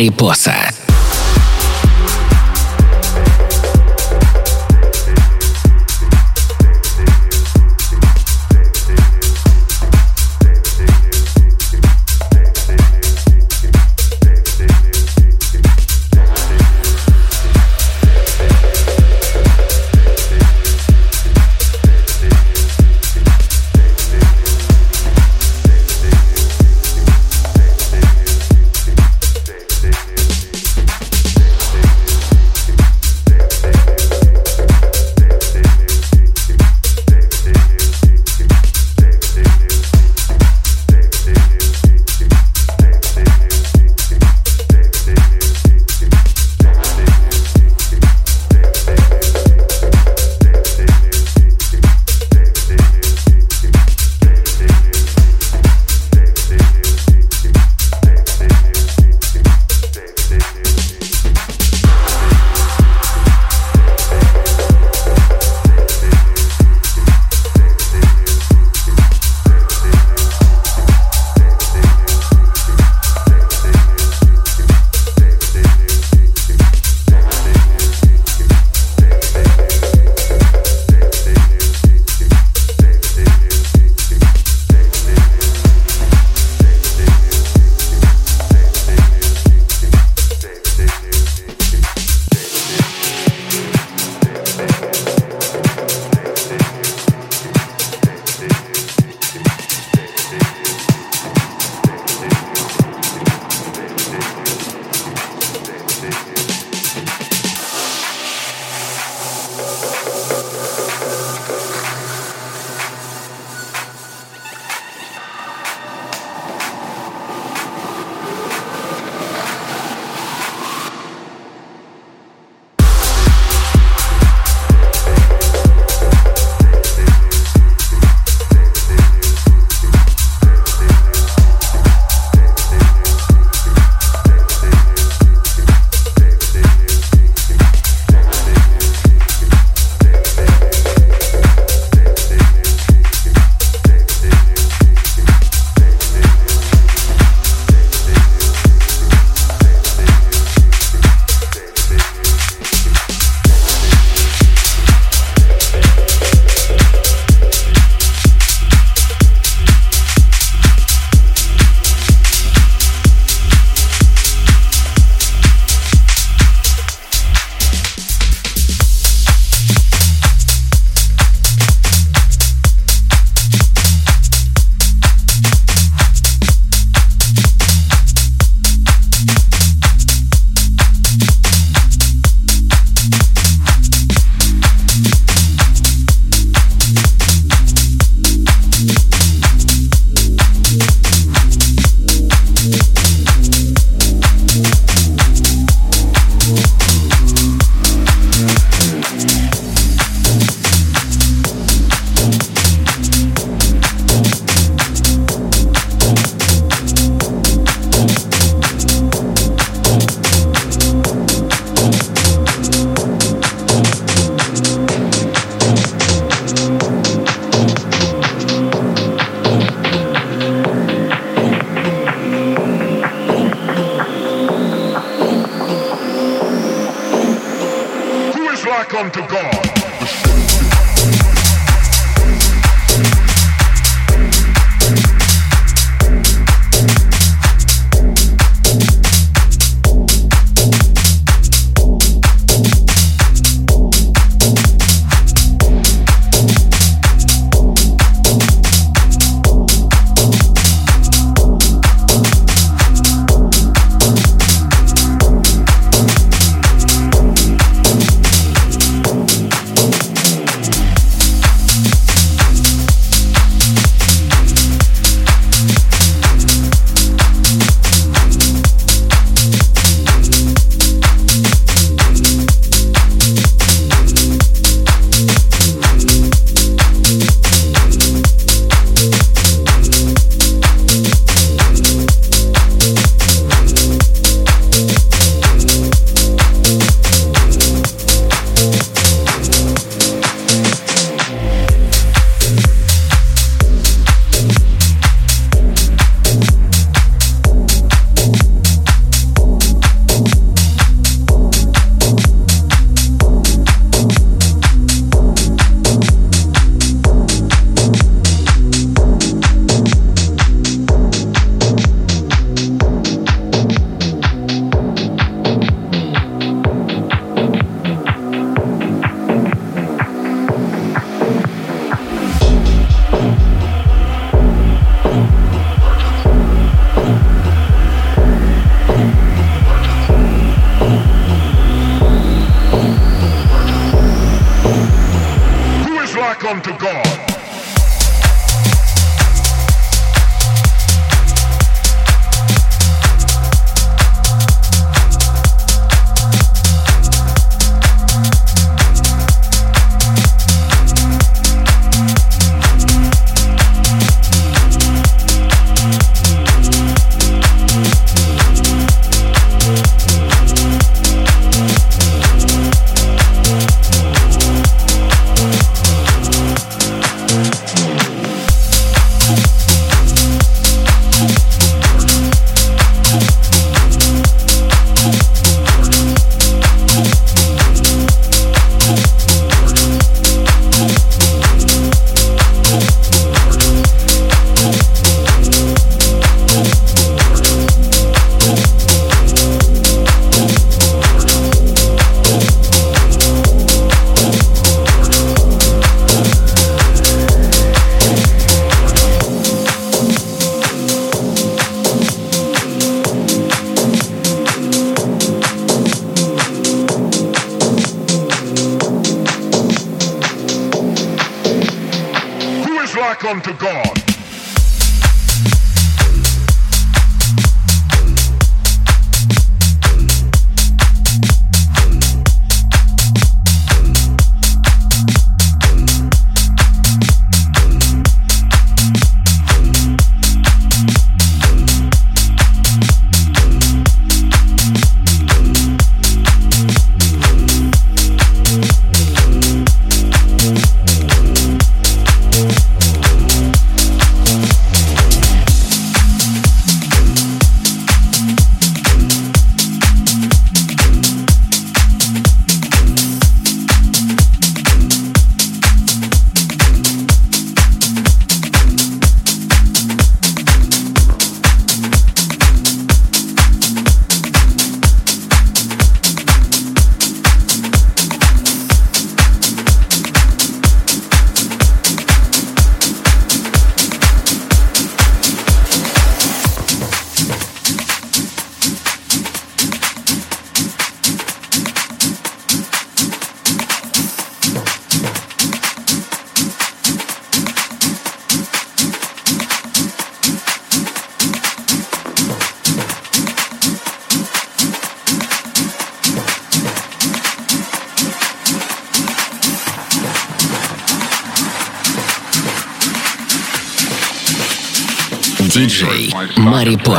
Mariposa.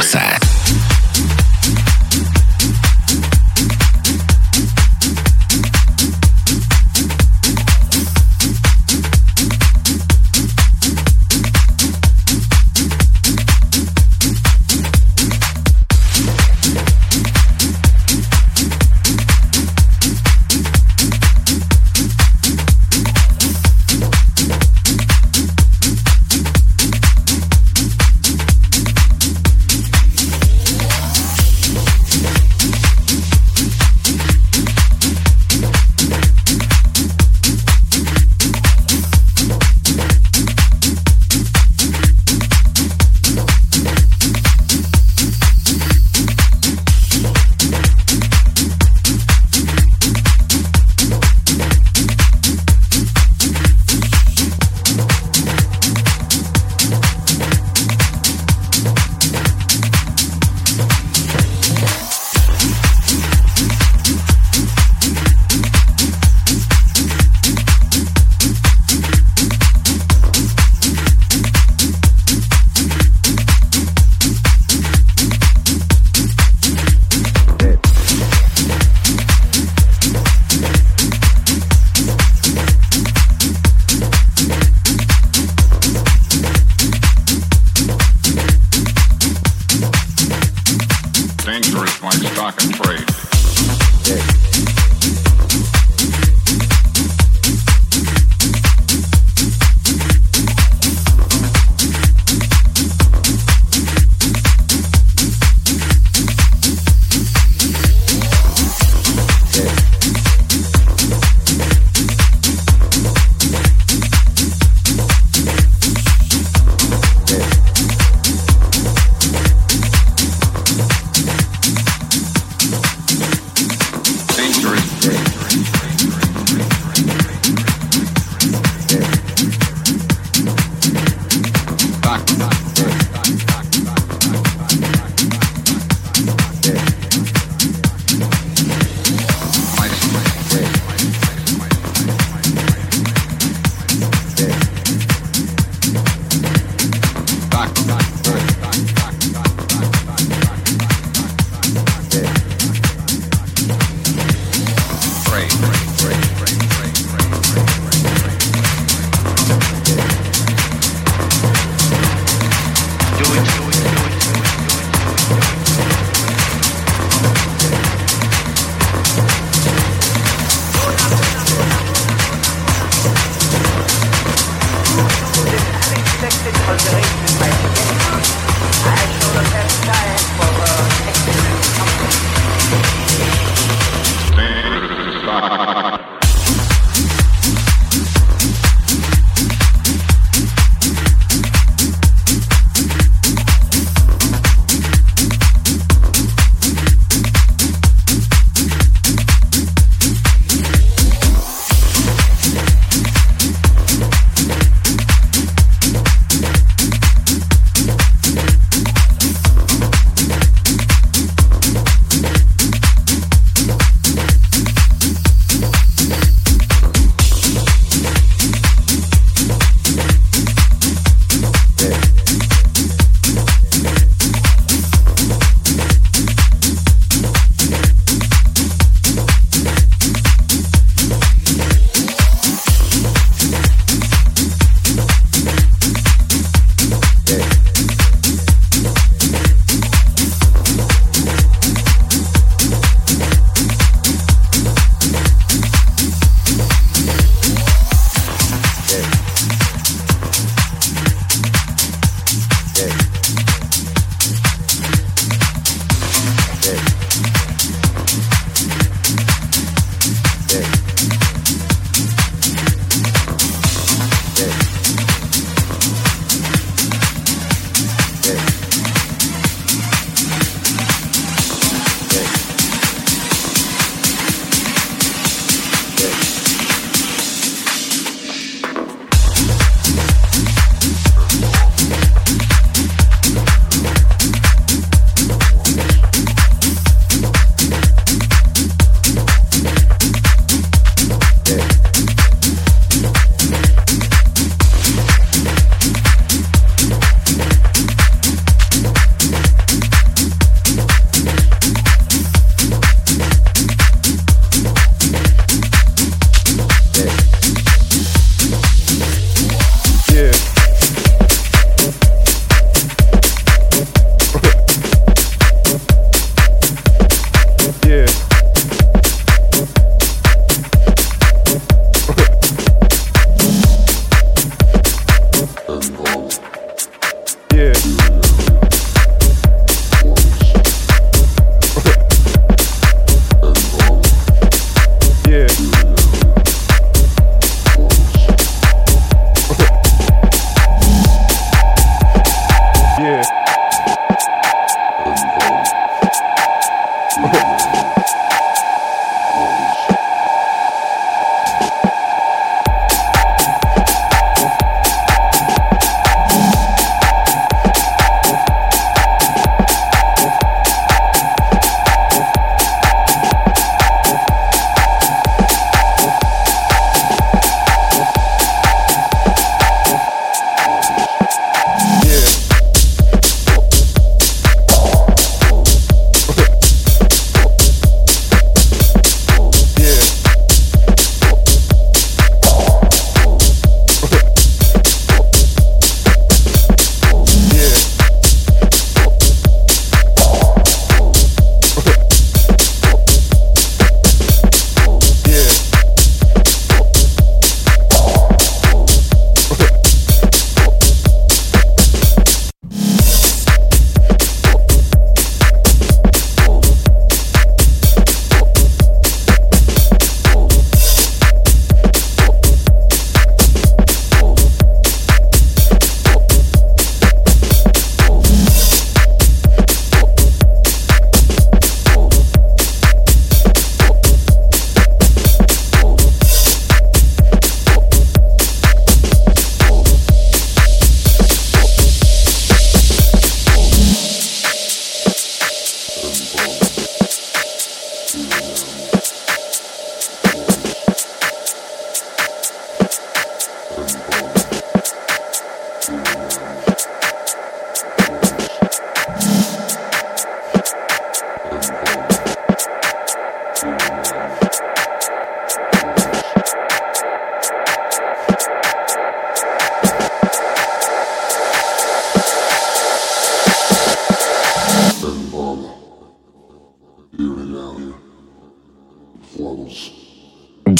Mendoza.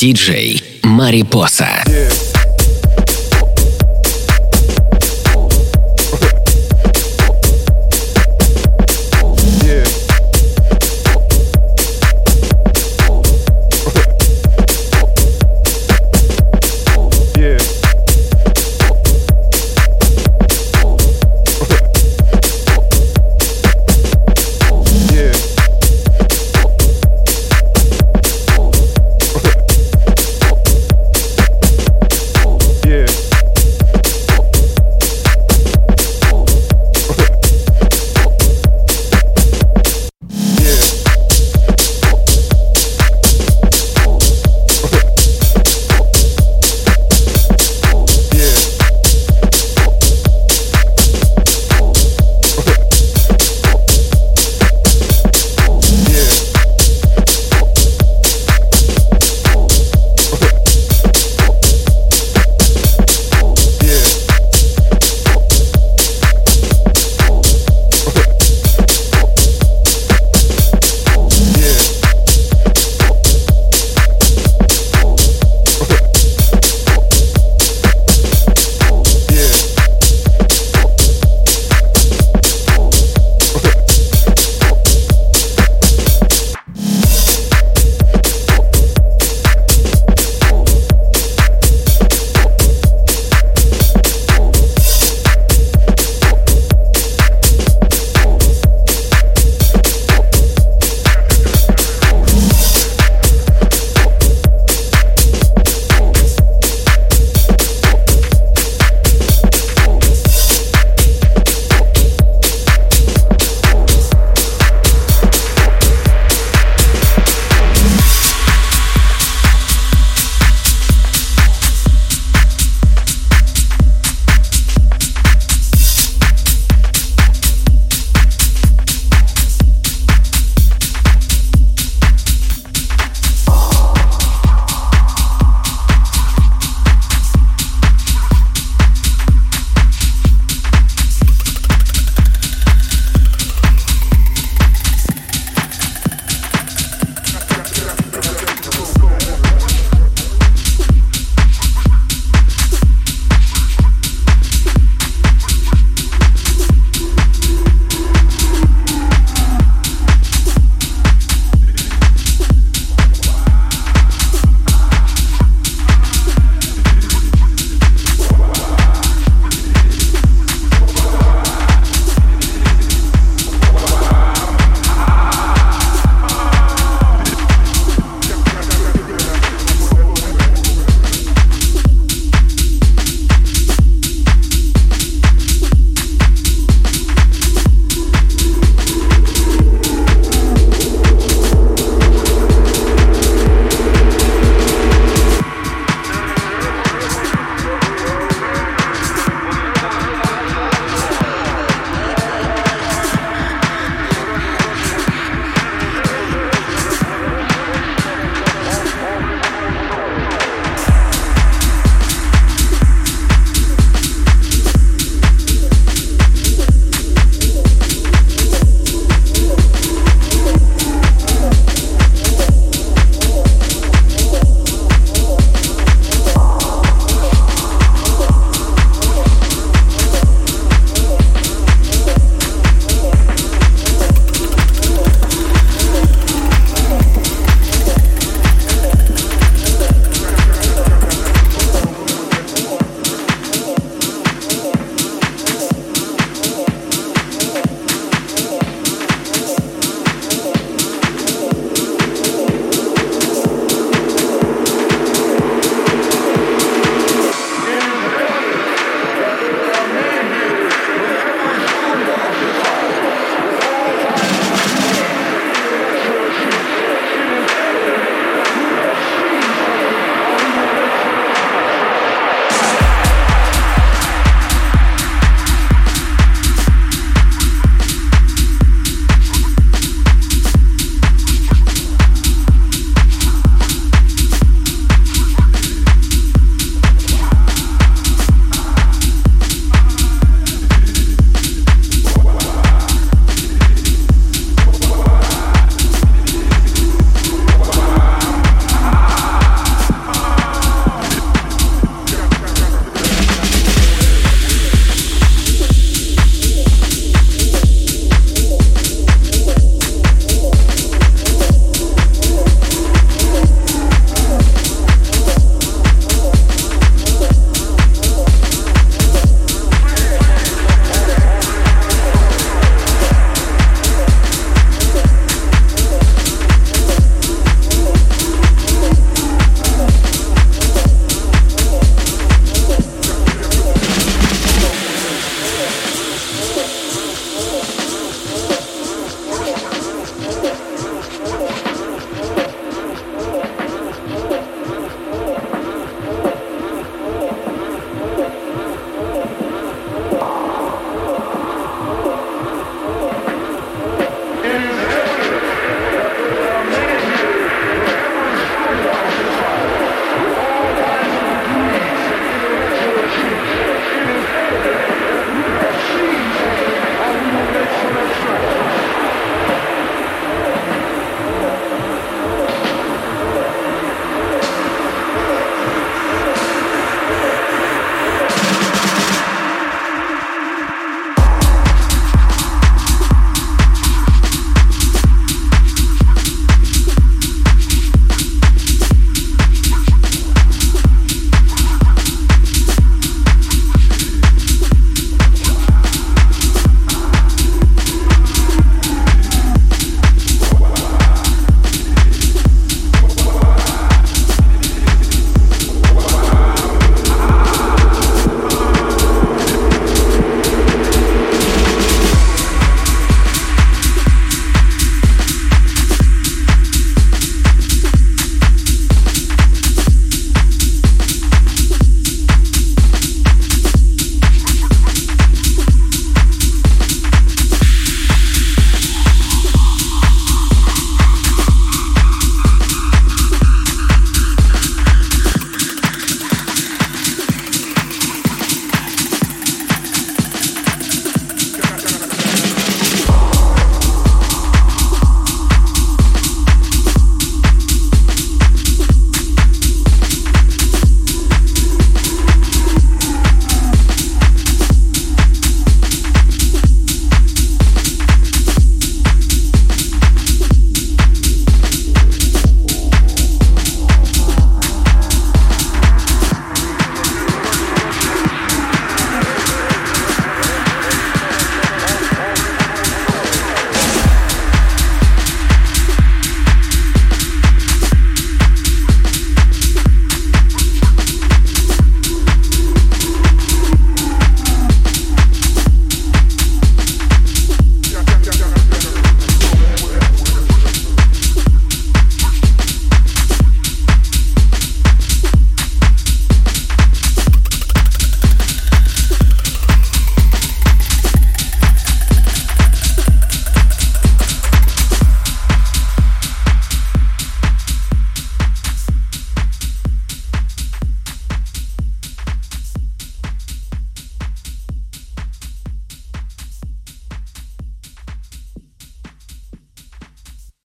Диджей Марипоса. Yeah.